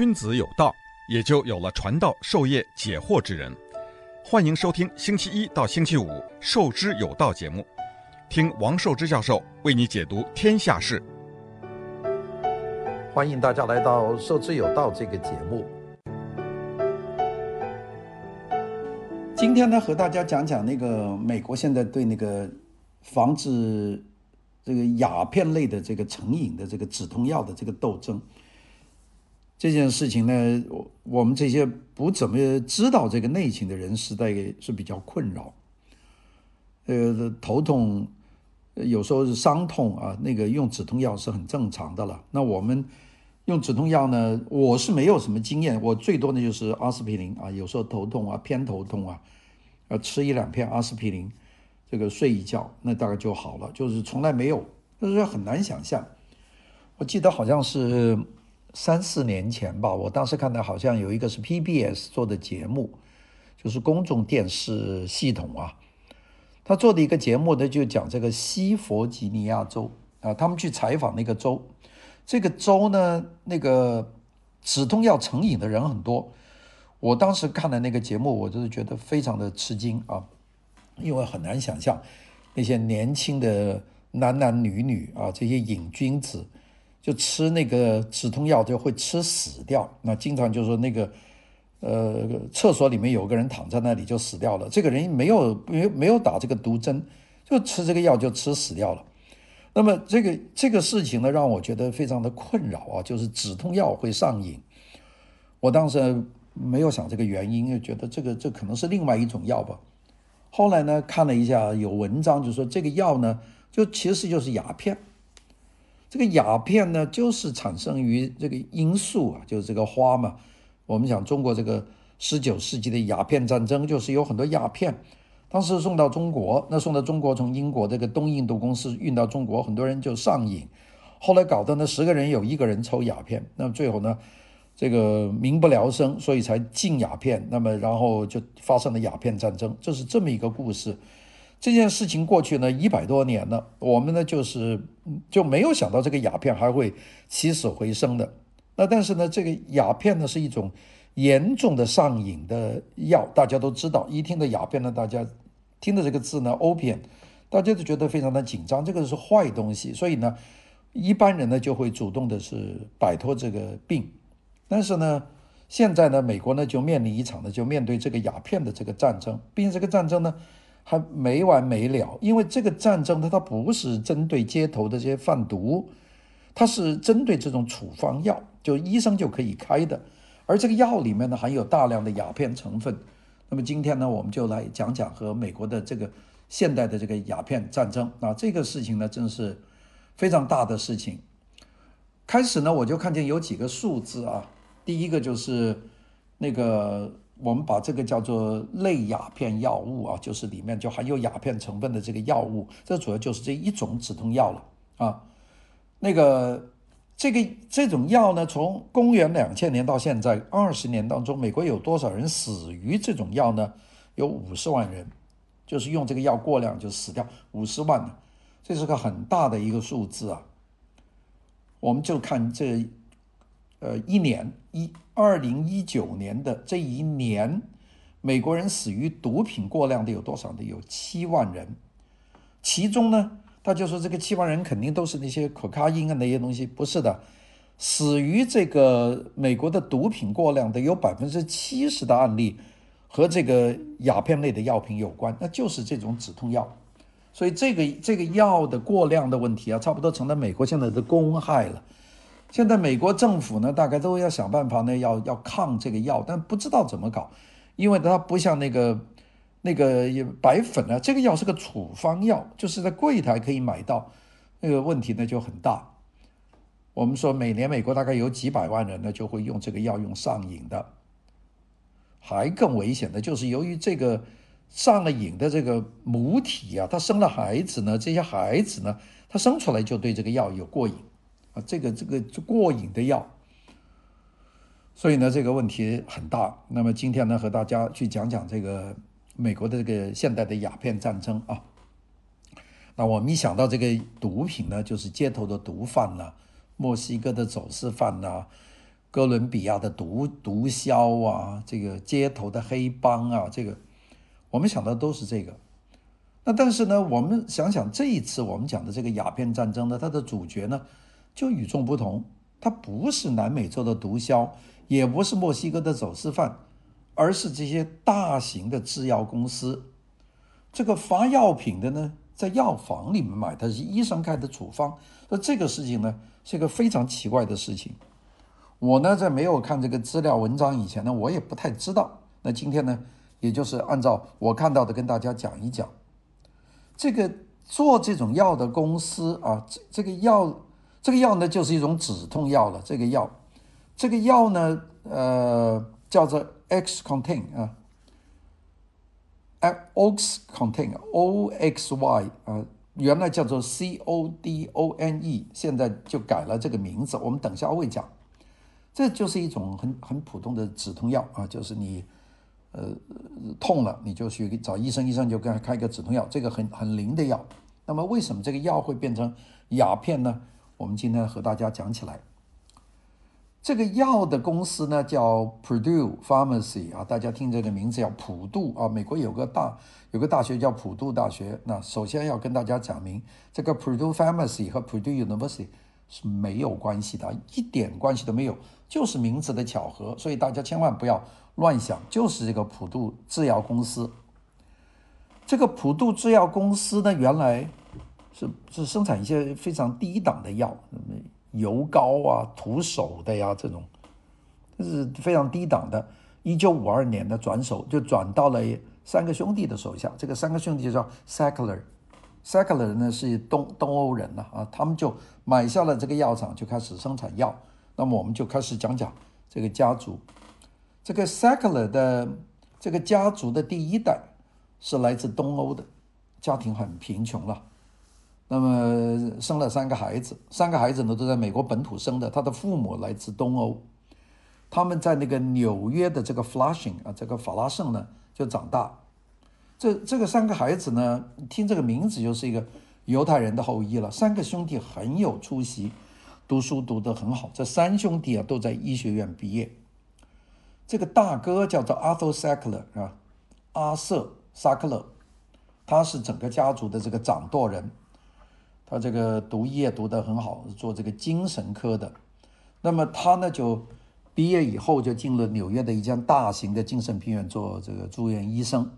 君子有道，也就有了传道授业解惑之人。欢迎收听星期一到星期五《授之有道》节目，听王寿之教授为你解读天下事。欢迎大家来到《授之有道》这个节目。今天呢，和大家讲讲那个美国现在对那个防止这个鸦片类的这个成瘾的这个止痛药的这个斗争。这件事情呢，我我们这些不怎么知道这个内情的人，实在是比较困扰。呃，头痛，有时候是伤痛啊，那个用止痛药是很正常的了。那我们用止痛药呢，我是没有什么经验，我最多的就是阿司匹林啊，有时候头痛啊，偏头痛啊，呃吃一两片阿司匹林，这个睡一觉，那大概就好了。就是从来没有，就是很难想象。我记得好像是。三四年前吧，我当时看到好像有一个是 PBS 做的节目，就是公众电视系统啊，他做的一个节目呢，就讲这个西弗吉尼亚州啊，他们去采访那个州，这个州呢，那个止痛药成瘾的人很多。我当时看的那个节目，我就是觉得非常的吃惊啊，因为很难想象那些年轻的男男女女啊，这些瘾君子。就吃那个止痛药就会吃死掉，那经常就说那个，呃，厕所里面有个人躺在那里就死掉了，这个人没有没有没有打这个毒针，就吃这个药就吃死掉了。那么这个这个事情呢，让我觉得非常的困扰啊，就是止痛药会上瘾。我当时没有想这个原因，就觉得这个这可能是另外一种药吧。后来呢，看了一下有文章就说这个药呢，就其实就是鸦片。这个鸦片呢，就是产生于这个罂粟啊，就是这个花嘛。我们讲中国这个十九世纪的鸦片战争，就是有很多鸦片，当时送到中国，那送到中国从英国这个东印度公司运到中国，很多人就上瘾，后来搞得呢十个人有一个人抽鸦片，那么最后呢，这个民不聊生，所以才禁鸦片，那么然后就发生了鸦片战争，这是这么一个故事。这件事情过去呢一百多年了，我们呢就是就没有想到这个鸦片还会起死回生的。那但是呢，这个鸦片呢是一种严重的上瘾的药，大家都知道。一听到鸦片呢，大家听到这个字呢，opium，大家都觉得非常的紧张，这个是坏东西。所以呢，一般人呢就会主动的是摆脱这个病。但是呢，现在呢，美国呢就面临一场呢，就面对这个鸦片的这个战争，并且这个战争呢。还没完没了，因为这个战争它它不是针对街头的这些贩毒，它是针对这种处方药，就医生就可以开的，而这个药里面呢含有大量的鸦片成分。那么今天呢，我们就来讲讲和美国的这个现代的这个鸦片战争啊，这个事情呢真是非常大的事情。开始呢，我就看见有几个数字啊，第一个就是那个。我们把这个叫做类鸦片药物啊，就是里面就含有鸦片成分的这个药物，这主要就是这一种止痛药了啊。那个这个这种药呢，从公元两千年到现在二十年当中，美国有多少人死于这种药呢？有五十万人，就是用这个药过量就死掉五十万，这是个很大的一个数字啊。我们就看这。呃，一年一二零一九年的这一年，美国人死于毒品过量的有多少呢？有七万人。其中呢，他就说这个七万人肯定都是那些可卡因啊那些东西，不是的。死于这个美国的毒品过量的有百分之七十的案例和这个鸦片类的药品有关，那就是这种止痛药。所以这个这个药的过量的问题啊，差不多成了美国现在的公害了。现在美国政府呢，大概都要想办法呢，要要抗这个药，但不知道怎么搞，因为它不像那个那个白粉啊，这个药是个处方药，就是在柜台可以买到，那个问题呢就很大。我们说每年美国大概有几百万人呢就会用这个药用上瘾的，还更危险的就是由于这个上了瘾的这个母体啊，她生了孩子呢，这些孩子呢，他生出来就对这个药有过瘾。这个这个过瘾的药，所以呢，这个问题很大。那么今天呢，和大家去讲讲这个美国的这个现代的鸦片战争啊。那我们一想到这个毒品呢，就是街头的毒贩呐，墨西哥的走私贩呐，哥伦比亚的毒毒枭啊，这个街头的黑帮啊，这个我们想的都是这个。那但是呢，我们想想这一次我们讲的这个鸦片战争呢，它的主角呢就与众不同，它不是南美洲的毒枭，也不是墨西哥的走私犯，而是这些大型的制药公司。这个发药品的呢，在药房里面买，它是医生开的处方。那这个事情呢，是一个非常奇怪的事情。我呢，在没有看这个资料文章以前呢，我也不太知道。那今天呢，也就是按照我看到的跟大家讲一讲。这个做这种药的公司啊，这这个药，这个药呢，就是一种止痛药了。这个药，这个药呢，呃，叫做 X contain 啊。Oxycontin，O X Y 啊，原来叫做 C O D O N E，现在就改了这个名字。我们等下会讲，这就是一种很很普通的止痛药啊，就是你呃痛了你就去找医生，医生就给他开一个止痛药，这个很很灵的药。那么为什么这个药会变成鸦片呢？我们今天和大家讲起来。这个药的公司呢叫 Purdue Pharmacy 啊，大家听这个名字叫普渡啊。美国有个大有个大学叫普渡大学。那首先要跟大家讲明，这个 Purdue Pharmacy 和 Purdue University 是没有关系的，一点关系都没有，就是名字的巧合。所以大家千万不要乱想，就是这个普渡制药公司。这个普渡制药公司呢，原来是是生产一些非常低档的药。油膏啊，涂手的呀，这种这是非常低档的。一九五二年的转手就转到了三个兄弟的手下。这个三个兄弟就叫 Sackler，Sackler 呢是东东欧人呐啊，他们就买下了这个药厂，就开始生产药。那么我们就开始讲讲这个家族。这个 Sackler 的这个家族的第一代是来自东欧的，家庭很贫穷了。那么生了三个孩子，三个孩子呢都在美国本土生的。他的父母来自东欧，他们在那个纽约的这个 Flushing 啊，这个法拉盛呢就长大。这这个三个孩子呢，听这个名字就是一个犹太人的后裔了。三个兄弟很有出息，读书读得很好。这三兄弟啊都在医学院毕业。这个大哥叫做 Arthur Sackler 啊，阿瑟萨克勒，他是整个家族的这个掌舵人。他这个读医也读得很好，做这个精神科的。那么他呢，就毕业以后就进了纽约的一家大型的精神病院做这个住院医生。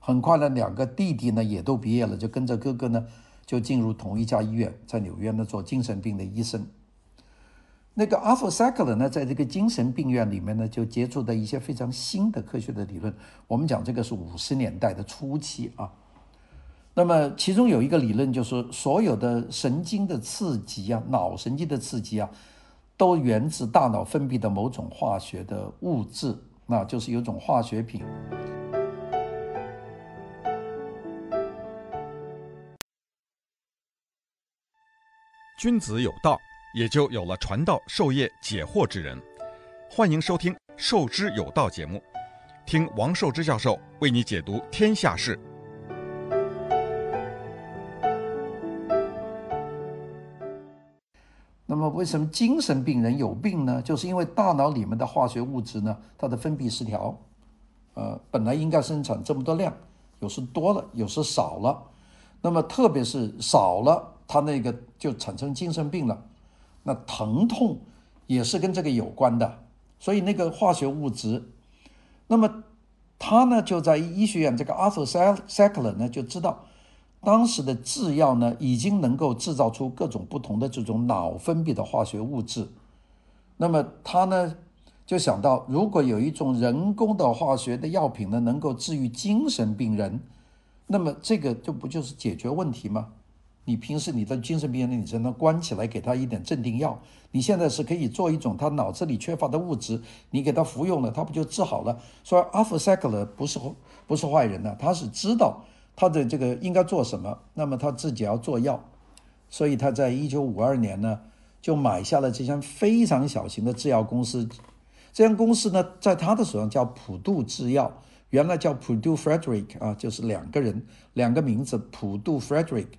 很快呢，两个弟弟呢也都毕业了，就跟着哥哥呢就进入同一家医院，在纽约呢做精神病的医生。那个 Arthur Sackler 呢，在这个精神病院里面呢，就接触到一些非常新的科学的理论。我们讲这个是五十年代的初期啊。那么，其中有一个理论，就是所有的神经的刺激啊，脑神经的刺激啊，都源自大脑分泌的某种化学的物质，那就是有种化学品。君子有道，也就有了传道授业解惑之人。欢迎收听《授之有道》节目，听王寿之教授为你解读天下事。为什么精神病人有病呢？就是因为大脑里面的化学物质呢，它的分泌失调，呃，本来应该生产这么多量，有时多了，有时少了。那么特别是少了，它那个就产生精神病了。那疼痛也是跟这个有关的。所以那个化学物质，那么他呢就在医学院，这个 Arthur Sackler 呢就知道。当时的制药呢，已经能够制造出各种不同的这种脑分泌的化学物质。那么他呢，就想到，如果有一种人工的化学的药品呢，能够治愈精神病人，那么这个就不就是解决问题吗？你平时你的精神病人，你只能关起来给他一点镇定药。你现在是可以做一种他脑子里缺乏的物质，你给他服用了，他不就治好了？所以阿弗塞克勒不是不是坏人呢，他是知道。他的这个应该做什么？那么他自己要做药，所以他在一九五二年呢，就买下了这家非常小型的制药公司。这家公司呢，在他的手上叫普渡制药，原来叫 Purdue Frederick 啊，就是两个人两个名字，普渡 Frederick。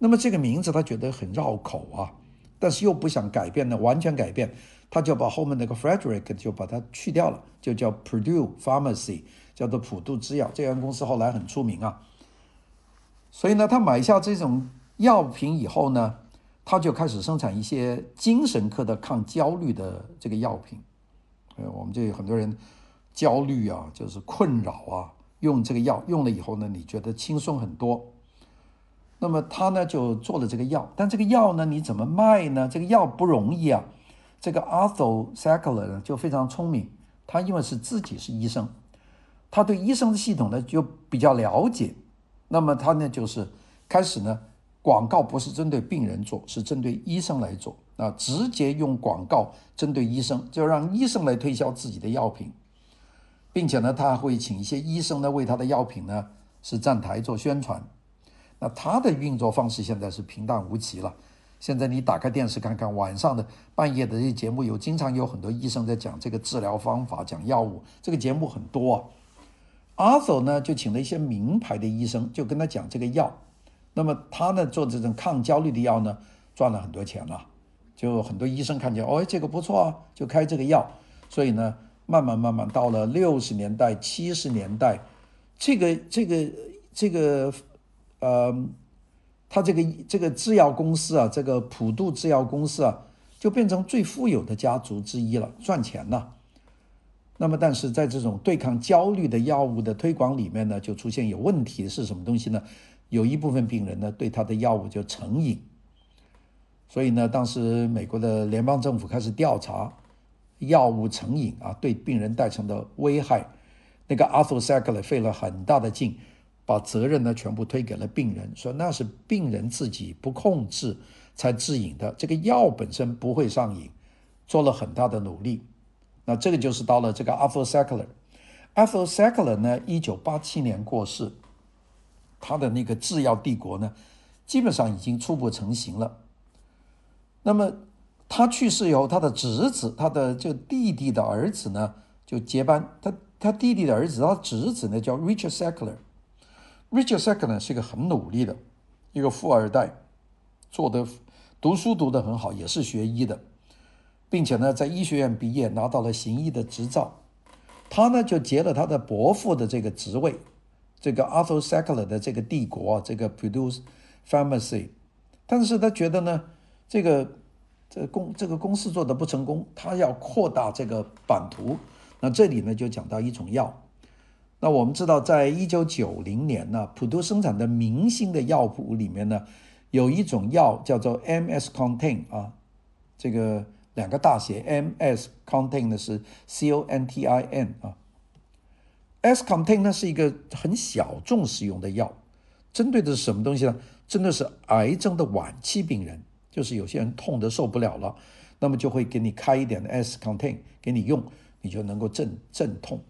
那么这个名字他觉得很绕口啊，但是又不想改变呢，完全改变。他就把后面那个 Frederick 就把它去掉了，就叫 Purdue Pharmacy，叫做普渡制药。这家公司后来很出名啊。所以呢，他买下这种药品以后呢，他就开始生产一些精神科的抗焦虑的这个药品。呃，我们这有很多人焦虑啊，就是困扰啊，用这个药用了以后呢，你觉得轻松很多。那么他呢就做了这个药，但这个药呢你怎么卖呢？这个药不容易啊。这个 Arthur Sackler 呢就非常聪明，他因为是自己是医生，他对医生的系统呢就比较了解。那么他呢就是开始呢广告不是针对病人做，是针对医生来做啊，直接用广告针对医生，就让医生来推销自己的药品，并且呢他会请一些医生呢为他的药品呢是站台做宣传。那他的运作方式现在是平淡无奇了。现在你打开电视看看，晚上的半夜的这些节目有，经常有很多医生在讲这个治疗方法，讲药物，这个节目很多啊。阿佐呢就请了一些名牌的医生，就跟他讲这个药。那么他呢做这种抗焦虑的药呢，赚了很多钱了。就很多医生看见，哦，这个不错啊，就开这个药。所以呢，慢慢慢慢到了六十年代、七十年代，这个这个这个。呃，他这个这个制药公司啊，这个普渡制药公司啊，就变成最富有的家族之一了，赚钱了。那么，但是在这种对抗焦虑的药物的推广里面呢，就出现有问题是什么东西呢？有一部分病人呢，对他的药物就成瘾。所以呢，当时美国的联邦政府开始调查药物成瘾啊，对病人造成的危害。那个 Arthur s a c l e r 费了很大的劲。把责任呢全部推给了病人，说那是病人自己不控制才致瘾的，这个药本身不会上瘾，做了很大的努力。那这个就是到了这个 Arthur Sackler，Arthur Sackler 呢，一九八七年过世，他的那个制药帝国呢，基本上已经初步成型了。那么他去世以后，他的侄子，他的这弟弟的儿子呢，就接班。他他弟弟的儿子，他侄子呢叫 Richard Sackler。Richard Sackler 是一个很努力的一个富二代，做的读书读得很好，也是学医的，并且呢在医学院毕业，拿到了行医的执照。他呢就接了他的伯父的这个职位，这个 Arthur Sackler 的这个帝国，这个 Purdue Pharmacy。但是他觉得呢，这个这个公这个公司做的不成功，他要扩大这个版图。那这里呢就讲到一种药。那我们知道，在一九九零年呢，普渡生产的明星的药谱里面呢，有一种药叫做 MS Contain 啊，这个两个大写 MS Contain 呢是 C O N T I N 啊，S Contain 呢是一个很小众使用的药，针对的是什么东西呢？针对是癌症的晚期病人，就是有些人痛得受不了了，那么就会给你开一点的 S Contain 给你用，你就能够镇镇痛。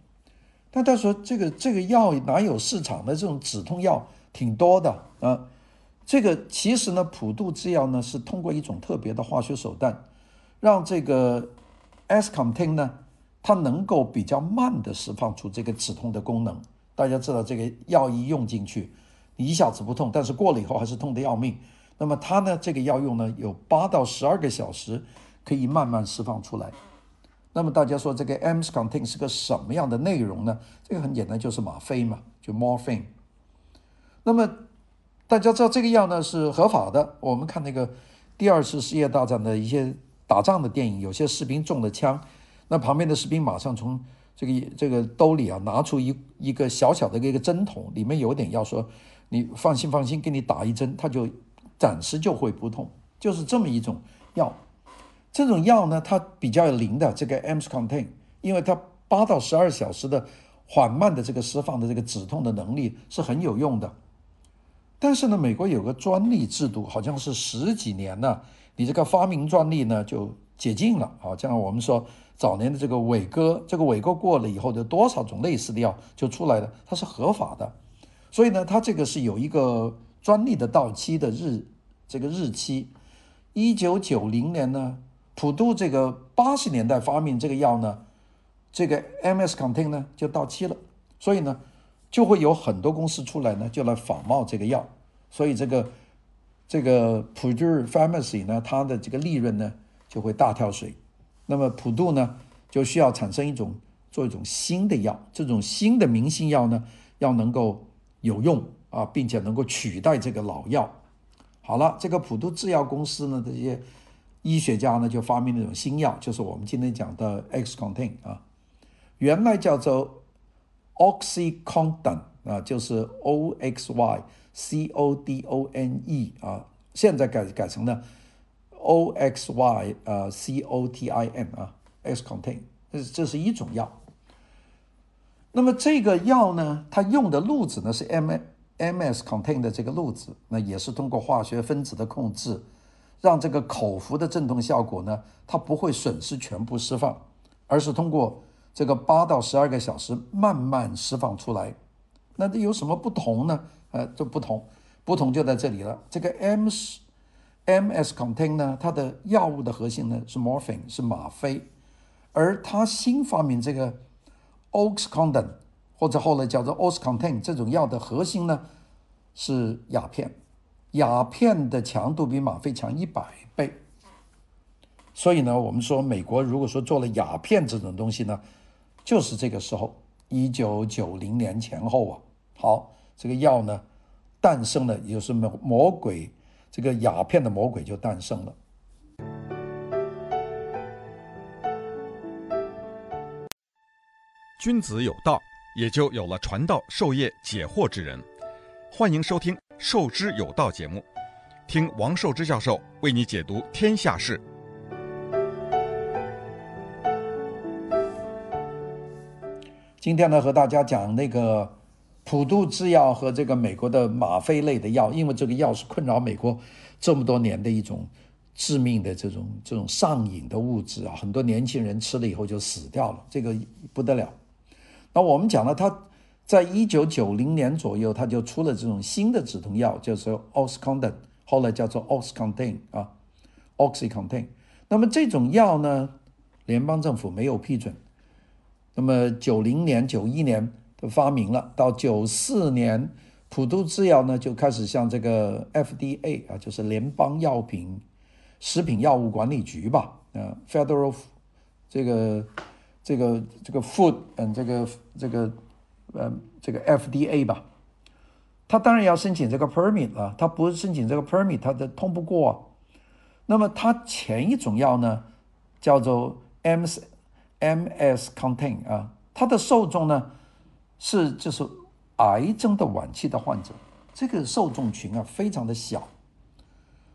那他说这个这个药哪有市场的这种止痛药挺多的啊？这个其实呢，普渡制药呢是通过一种特别的化学手段，让这个 S-Contain 呢，它能够比较慢的释放出这个止痛的功能。大家知道这个药一用进去，你一下子不痛，但是过了以后还是痛得要命。那么它呢，这个药用呢有八到十二个小时可以慢慢释放出来。那么大家说这个 m s c o n t i n 是个什么样的内容呢？这个很简单，就是吗啡嘛，就 morphine。那么大家知道这个药呢是合法的。我们看那个第二次世界大战的一些打仗的电影，有些士兵中了枪，那旁边的士兵马上从这个这个兜里啊拿出一一个小小的一个针筒，里面有点药，说你放心放心，给你打一针，他就暂时就会不痛，就是这么一种药。这种药呢，它比较灵的，这个 MS Contain，因为它八到十二小时的缓慢的这个释放的这个止痛的能力是很有用的。但是呢，美国有个专利制度，好像是十几年了，你这个发明专利呢就解禁了。好像我们说早年的这个伟哥，这个伟哥过了以后，有多少种类似的药就出来了，它是合法的。所以呢，它这个是有一个专利的到期的日，这个日期，一九九零年呢。普渡这个八十年代发明这个药呢，这个 MS Contain 呢就到期了，所以呢就会有很多公司出来呢就来仿冒这个药，所以这个这个 Purdue Pharmacy 呢它的这个利润呢就会大跳水，那么普渡呢，就需要产生一种做一种新的药，这种新的明星药呢，要能够有用啊，并且能够取代这个老药。好了，这个普渡制药公司呢，这些医学家呢，就发明了一种新药，就是我们今天讲的 X contain 啊，原来叫做 oxycontin 啊，就是 O X Y C O D O N E 啊，现在改改成了。O X Y 呃 C O T I N 啊，X Contain，这是这是一种药。那么这个药呢，它用的路子呢是 M M S contain 的这个路子，那也是通过化学分子的控制，让这个口服的镇痛效果呢，它不会损失全部释放，而是通过这个八到十二个小时慢慢释放出来。那这有什么不同呢？呃，这不同，不同就在这里了。这个 MS MS Contain 呢，它的药物的核心呢是 morphine，是吗啡，而它新发明这个 Oxycodone 或者后来叫做 Oxycontin 这种药的核心呢是鸦片，鸦片的强度比吗啡强一百倍，所以呢，我们说美国如果说做了鸦片这种东西呢，就是这个时候，一九九零年前后啊，好，这个药呢诞生了，也就是魔魔鬼。这个鸦片的魔鬼就诞生了。君子有道，也就有了传道授业解惑之人。欢迎收听《授之有道》节目，听王寿之教授为你解读天下事。今天呢，和大家讲那个。普渡制药和这个美国的吗啡类的药，因为这个药是困扰美国这么多年的一种致命的这种这种上瘾的物质啊，很多年轻人吃了以后就死掉了，这个不得了。那我们讲了，他在一九九零年左右，他就出了这种新的止痛药，就是 Oxycontin，后来叫做 Oxycontin 啊，Oxycontin。那么这种药呢，联邦政府没有批准。那么九零年、九一年。发明了，到九四年，普渡制药呢就开始向这个 FDA 啊，就是联邦药品、食品药物管理局吧，啊，Federal 这个这个这个 Food 嗯，这个这个呃这个 FDA 吧，他当然要申请这个 permit 啊，他不申请这个 permit，他的通不过。那么他前一种药呢，叫做 MS MS contain 啊，它的受众呢。是，就是癌症的晚期的患者，这个受众群啊非常的小。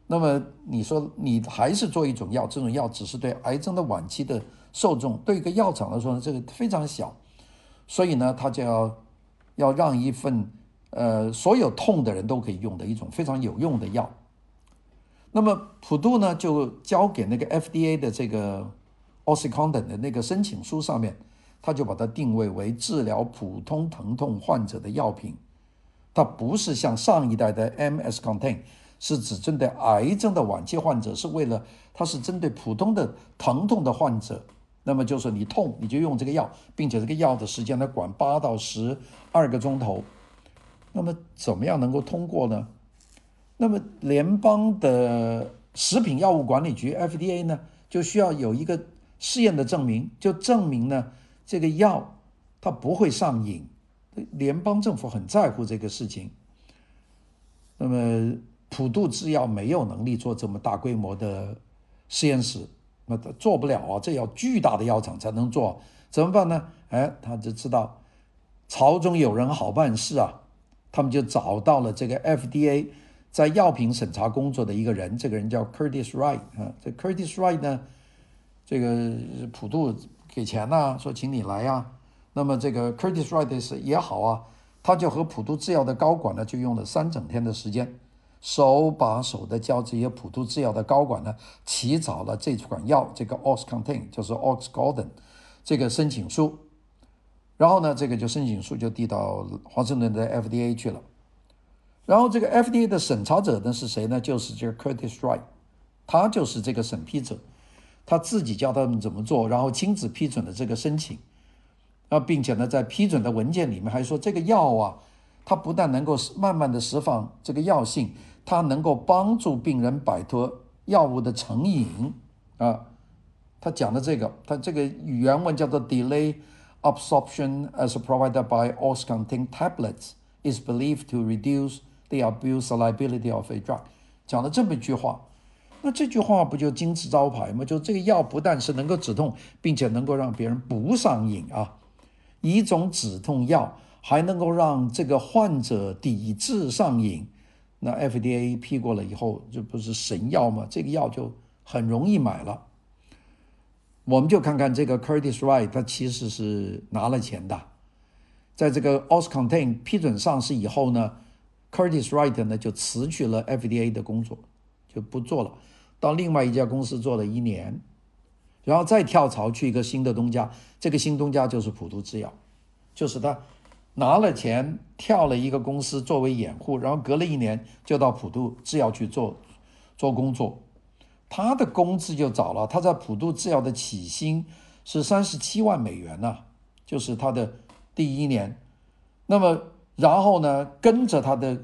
那么你说你还是做一种药，这种药只是对癌症的晚期的受众，对一个药厂来说呢，这个非常小。所以呢，他就要要让一份呃所有痛的人都可以用的一种非常有用的药。那么普渡呢就交给那个 FDA 的这个 Oxycontin 的那个申请书上面。他就把它定位为治疗普通疼痛患者的药品，它不是像上一代的 MS-Contain，是只针对癌症的晚期患者，是为了它是针对普通的疼痛的患者。那么就是你痛你就用这个药，并且这个药的时间呢管八到十二个钟头。那么怎么样能够通过呢？那么联邦的食品药物管理局 FDA 呢就需要有一个试验的证明，就证明呢。这个药它不会上瘾，联邦政府很在乎这个事情。那么普渡制药没有能力做这么大规模的实验室，那他做不了啊，这要巨大的药厂才能做，怎么办呢？哎，他就知道朝中有人好办事啊，他们就找到了这个 FDA 在药品审查工作的一个人，这个人叫 Curtis Wright 啊，这 Curtis Wright 呢，这个普渡。给钱呐、啊，说请你来呀、那么这个 Curtis Wright 也好啊，他就和普渡制药的高管呢，就用了三整天的时间，手把手的教这些普渡制药的高管呢，起草了这款药，这个 o x c o n t a i n 就是 o x g o r d o n 这个申请书。然后呢，这个就申请书就递到华盛顿的 FDA 去了。然后这个 FDA 的审查者呢是谁呢？就是这个 Curtis Wright，他就是这个审批者。他自己教他们怎么做，然后亲自批准了这个申请，啊，并且呢，在批准的文件里面还说，这个药啊，它不但能够慢慢的释放这个药性，它能够帮助病人摆脱药物的成瘾啊，他讲的这个，他这个原文叫做 “delay absorption as provided by OxyContin tablets is believed to reduce the abuse liability of a drug”，讲了这么一句话。那这句话不就金字招牌吗？就这个药不但是能够止痛，并且能够让别人不上瘾啊，一种止痛药还能够让这个患者抵制上瘾。那 FDA 批过了以后，这不是神药吗？这个药就很容易买了。我们就看看这个 Curtis Wright，他其实是拿了钱的。在这个 OxyContin 批准上市以后呢，Curtis Wright 呢就辞去了 FDA 的工作，就不做了，到另外一家公司做了一年，然后再跳槽去一个新的东家。这个新东家就是普渡制药，就是他。拿了钱跳了一个公司作为掩护，然后隔了一年就到普渡制药去做做工作。他的工资就早了，他在普渡制药的起薪是三十七万美元呢，就是他的第一年。那么然后呢，跟着他的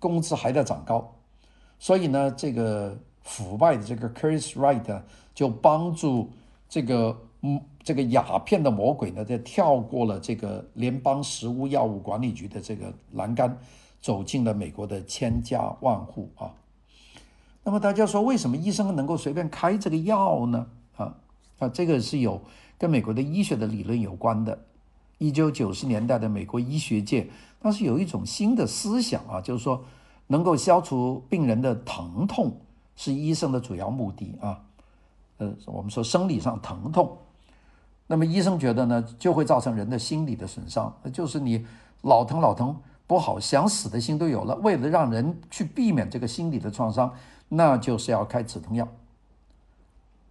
工资还在长高，所以呢，这个腐败的这个 Curis Right 就帮助这个。嗯，这个鸦片的魔鬼呢，在跳过了这个联邦食物药物管理局的这个栏杆，走进了美国的千家万户啊。那么大家说，为什么医生能够随便开这个药呢？啊啊，这个是有跟美国的医学的理论有关的。一九九十年代的美国医学界当时有一种新的思想啊，就是说能够消除病人的疼痛是医生的主要目的啊。呃，我们说生理上疼痛。那么医生觉得呢，就会造成人的心理的损伤，就是你老疼老疼不好，想死的心都有了。为了让人去避免这个心理的创伤，那就是要开止痛药。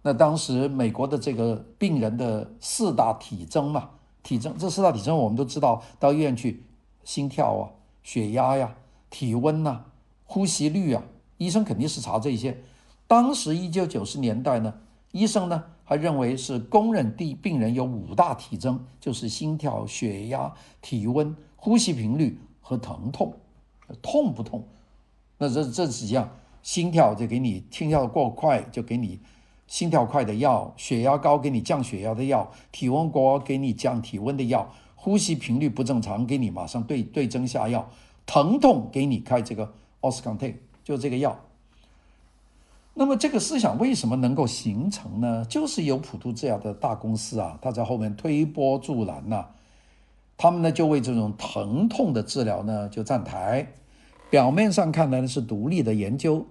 那当时美国的这个病人的四大体征嘛，体征这四大体征我们都知道，到医院去，心跳啊、血压呀、体温呐、呼吸率啊，医生肯定是查这些。当时一九九十年代呢，医生呢。还认为是公认的病人有五大体征，就是心跳、血压、体温、呼吸频率和疼痛。痛不痛？那这这几样，心跳就给你心跳过快就给你心跳快的药，血压高给你降血压的药，体温高给你降体温的药，呼吸频率不正常给你马上对对症下药，疼痛给你开这个 OxyContin，就这个药。那么这个思想为什么能够形成呢？就是有普渡制药的大公司啊，他在后面推波助澜呐、他们呢就为这种疼痛的治疗呢就站台。表面上看来呢是独立的研究，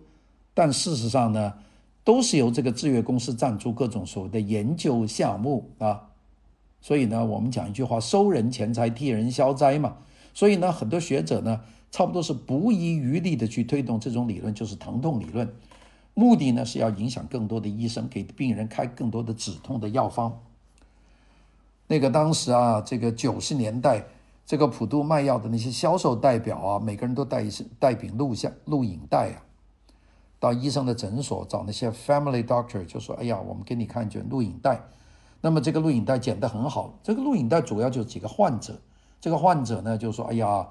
但事实上呢都是由这个制药公司赞助各种所谓的研究项目啊。所以呢，我们讲一句话：收人钱财，替人消灾嘛。所以呢，很多学者呢差不多是不遗余力的去推动这种理论，就是疼痛理论。目的呢是要影响更多的医生，给病人开更多的止痛的药方。那个当时啊，这个九十年代，这个普渡卖药的那些销售代表啊，每个人都带一带柄录像录影带啊，到医生的诊所找那些 family doctor，就说：“哎呀，我们给你看卷录影带。”那么这个录影带剪得很好，这个录影带主要就是几个患者，这个患者呢就说：“哎呀，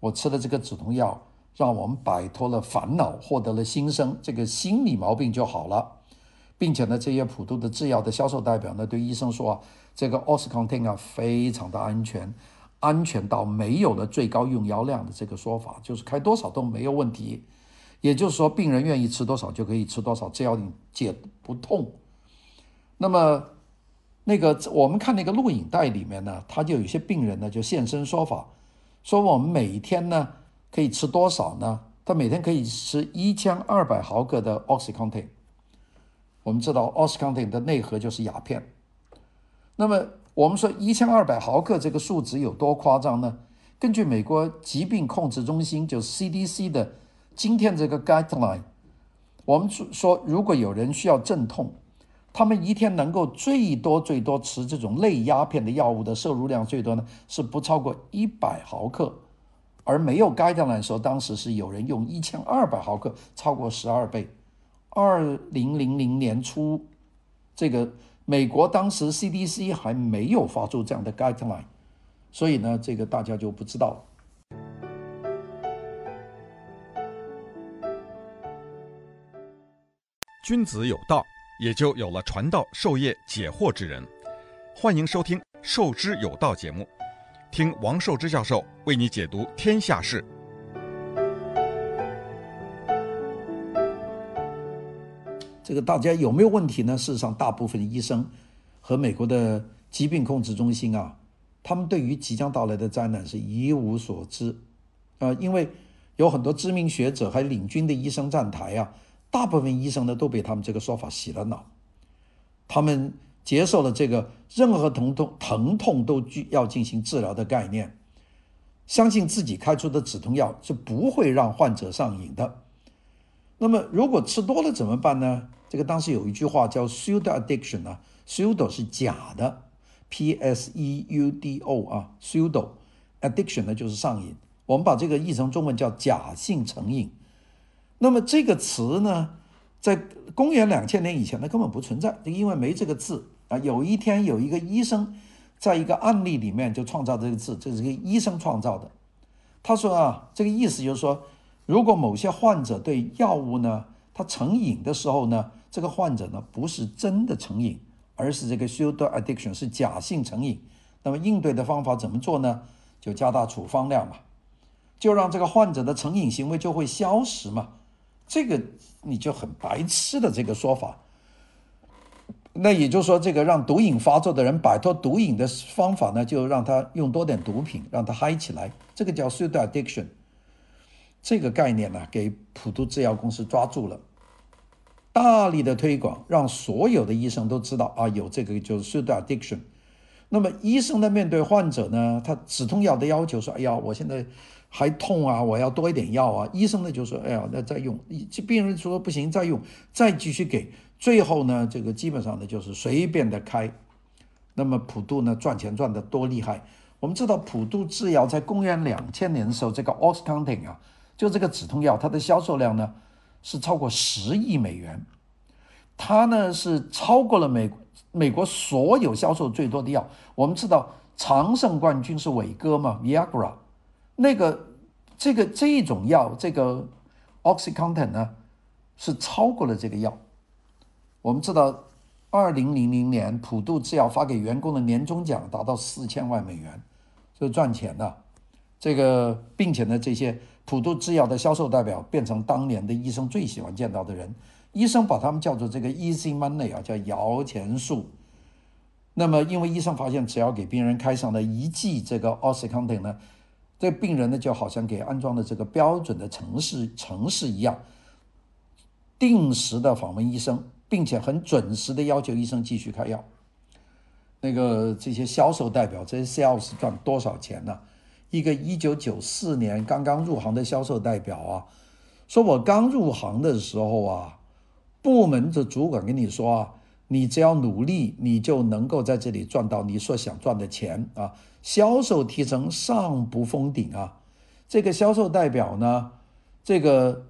我吃了这个止痛药。”让我们摆脱了烦恼，获得了新生，这个心理毛病就好了，并且呢，这些普渡的制药的销售代表呢，对医生说，这个 o s c o n t i n 啊，非常的安全，安全到没有了最高用药量的这个说法，就是开多少都没有问题。也就是说，病人愿意吃多少就可以吃多少，只要你解不痛。那么，那个我们看那个录影带里面呢，他就有些病人呢就现身说法，说我们每天呢。可以吃多少呢？他每天可以吃一千二百毫克的 OxyContin。我们知道 OxyContin 的内核就是鸦片。那么我们说一千二百毫克这个数值有多夸张呢？根据美国疾病控制中心，就 CDC 的今天这个 guideline，我们说如果有人需要镇痛，他们一天能够最多最多吃这种类鸦片的药物的摄入量最多呢，是不超过一百毫克。而没有 guideline 的时候，当时是有人用一千二百毫克，超过十二倍。二零零零年初，这个美国当时 CDC 还没有发出这样的 guideline，所以呢，这个大家就不知道了。君子有道，也就有了传道授业解惑之人。欢迎收听《授之有道》节目，听王寿之教授为你解读天下事。这个大家有没有问题呢？事实上，大部分医生和美国的疾病控制中心啊，他们对于即将到来的灾难是一无所知啊、因为有很多知名学者还领军的医生站台啊。大部分医生呢都被他们这个说法洗了脑，他们接受了这个任何疼痛疼痛都需要进行治疗的概念，相信自己开出的止痛药是不会让患者上瘾的。那么如果吃多了怎么办呢？这个当时有一句话叫 pseudo addiction 啊，pseudo 是假的，p s e u d o 啊，pseudo addiction 呢就是上瘾，我们把这个译成中文叫假性成瘾。那么这个词呢，在公元两千年以前呢根本不存在，因为没这个字啊。有一天有一个医生，在一个案例里面就创造这个字，这是个医生创造的。他说啊，这个意思就是说，如果某些患者对药物呢，他成瘾的时候呢，这个患者呢不是真的成瘾，而是这个 pseudo addiction 是假性成瘾。那么应对的方法怎么做呢？就加大处方量嘛，就让这个患者的成瘾行为就会消失嘛。这个你就很白痴的这个说法，那也就是说，这个让毒瘾发作的人摆脱毒瘾的方法呢，就让他用多点毒品，让他嗨起来，这个叫 pseudo addiction。这个概念呢，给普渡制药公司抓住了，大力的推广，让所有的医生都知道啊，有这个就是 pseudo addiction。那么医生呢，面对患者呢，他止痛药的要求说，哎呀，我现在。还痛啊！我要多一点药啊！医生呢就说：“哎呀，那再用。”这病人说：“不行，再用，再继续给。”最后呢，这个基本上呢就是随便的开。那么普渡呢赚钱赚得多厉害？我们知道普渡制药在公元两千年的时候，这个 Oxycontin 啊，就这个止痛药，它的销售量呢是超过十亿美元。它呢是超过了美美国所有销售最多的药。我们知道常胜冠军是伟哥嘛，Viagra。那个，这个这一种药，这个 OxyContin 呢，是超过了这个药。我们知道，二零零零年普渡制药发给员工的年终奖达到四千万美元，所以赚钱的。这个，并且呢，这些普渡制药的销售代表变成当年的医生最喜欢见到的人。医生把他们叫做这个 Easy Money 啊，叫摇钱树。那么，因为医生发现，只要给病人开上了一剂这个 OxyContin 呢。这病人呢，就好像给安装了这个标准的城市城市一样，定时的访问医生，并且很准时的要求医生继续开药。那个这些销售代表，这些 sales 赚多少钱呢？一个一九九四年刚刚入行的销售代表啊，说我刚入行的时候啊，部门的主管跟你说啊。你只要努力，你就能够在这里赚到你所想赚的钱啊！销售提成上不封顶啊！这个销售代表呢，这个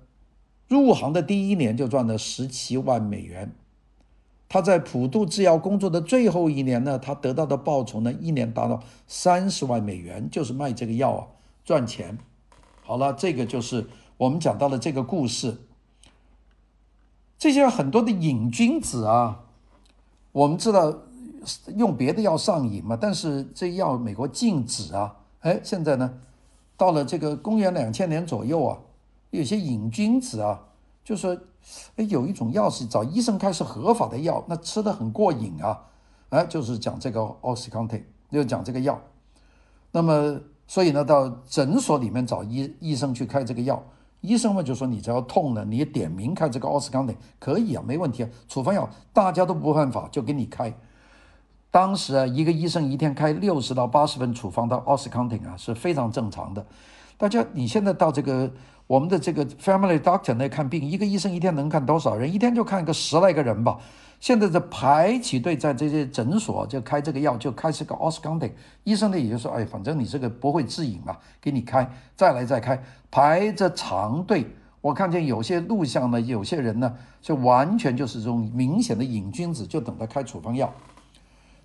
入行的第一年就赚了十七万美元。他在普渡制药工作的最后一年呢，他得到的报酬呢，一年达到三十万美元，就是卖这个药啊，赚钱。好了，这个就是我们讲到的这个故事。这些很多的瘾君子啊。我们知道用别的药上瘾嘛，但是这药美国禁止啊。哎，现在呢，到了这个公元两千年左右啊，有些瘾君子啊，就说，哎，有一种药是找医生开是合法的药，那吃得很过瘾啊。哎，就是讲这个 OxyContin，就讲这个药。那么，所以呢，到诊所里面找医医生去开这个药。医生们就说：“你只要痛了，你点名开这个奥司康定可以啊，没问题啊。处方药大家都不犯法，就给你开。当时啊，一个医生一天开六十到八十份处方的奥司康定啊，是非常正常的。大家你现在到这个我们的这个 Family Doctor 那看病，一个医生一天能看多少人？一天就看个十来个人吧。”现在在排起队，在这些诊所就开这个药，就开这个 OxyContin。医生呢也就说，哎，反正你这个不会致瘾嘛，给你开，再来再开，排着长队。我看见有些录像呢，有些人呢，就完全就是这种明显的瘾君子，就等着开处方药。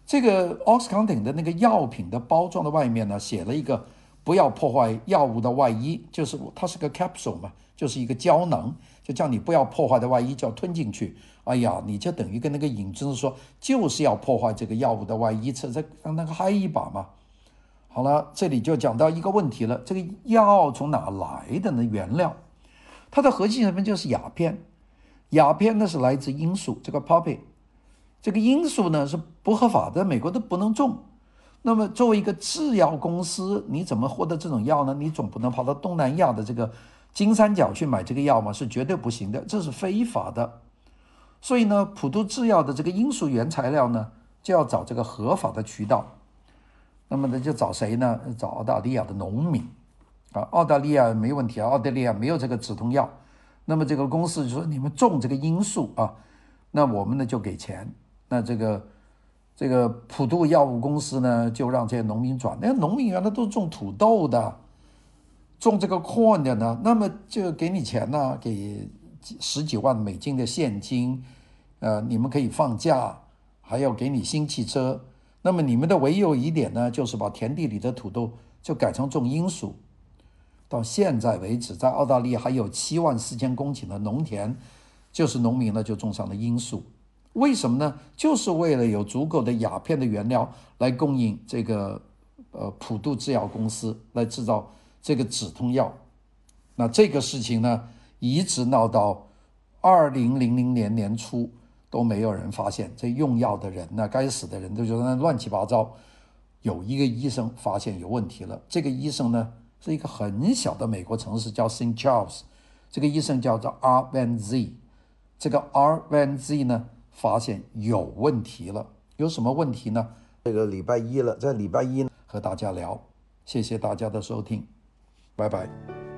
这个 OxyContin 的那个药品的包装的外面呢，写了一个不要破坏药物的外衣，就是它是个 capsule 嘛，就是一个胶囊，就叫你不要破坏的外衣，就要吞进去。哎呀，你就等于跟那个瘾君子说，就是要破坏这个药物的外衣，这这让他嗨一把嘛。好了，这里就讲到一个问题了，这个药从哪来的呢？原料，它的核心成分就是鸦片，鸦片呢是来自罂粟，这个 poppy，这个罂粟呢是不合法的，美国都不能种。那么，作为一个制药公司，你怎么获得这种药呢？你总不能跑到东南亚的这个金三角去买这个药嘛？是绝对不行的，这是非法的。所以呢，普渡制药的这个罂粟原材料呢，就要找这个合法的渠道。那么呢，就找谁呢？找澳大利亚的农民啊。澳大利亚没问题啊，澳大利亚没有这个止痛药。那么这个公司就说：“你们种这个罂粟啊，那我们呢就给钱。”那这个。这个普渡药物公司呢，就让这些农民转。那农民原来都种土豆的，种这个 corn 的呢，那么就给你钱呢，给十几万美金的现金，呃，你们可以放假，还要给你新汽车。那么你们的唯有一点呢，就是把田地里的土豆就改成种罂粟。到现在为止，在澳大利亚还有七万四千公顷的农田，就是农民呢就种上了罂粟。为什么呢？就是为了有足够的鸦片的原料来供应这个呃普渡制药公司来制造这个止痛药。那这个事情呢，一直闹到二零零零年年初都没有人发现。这用药的人呢，该死的人都觉得那乱七八糟。有一个医生发现有问题了。这个医生呢，是一个很小的美国城市叫 Saint Charles。这个医生叫做 R Van Z。这个 R Van Z 呢，发现有问题了，有什么问题呢？这个礼拜一了，在礼拜一和大家聊，谢谢大家的收听，拜拜。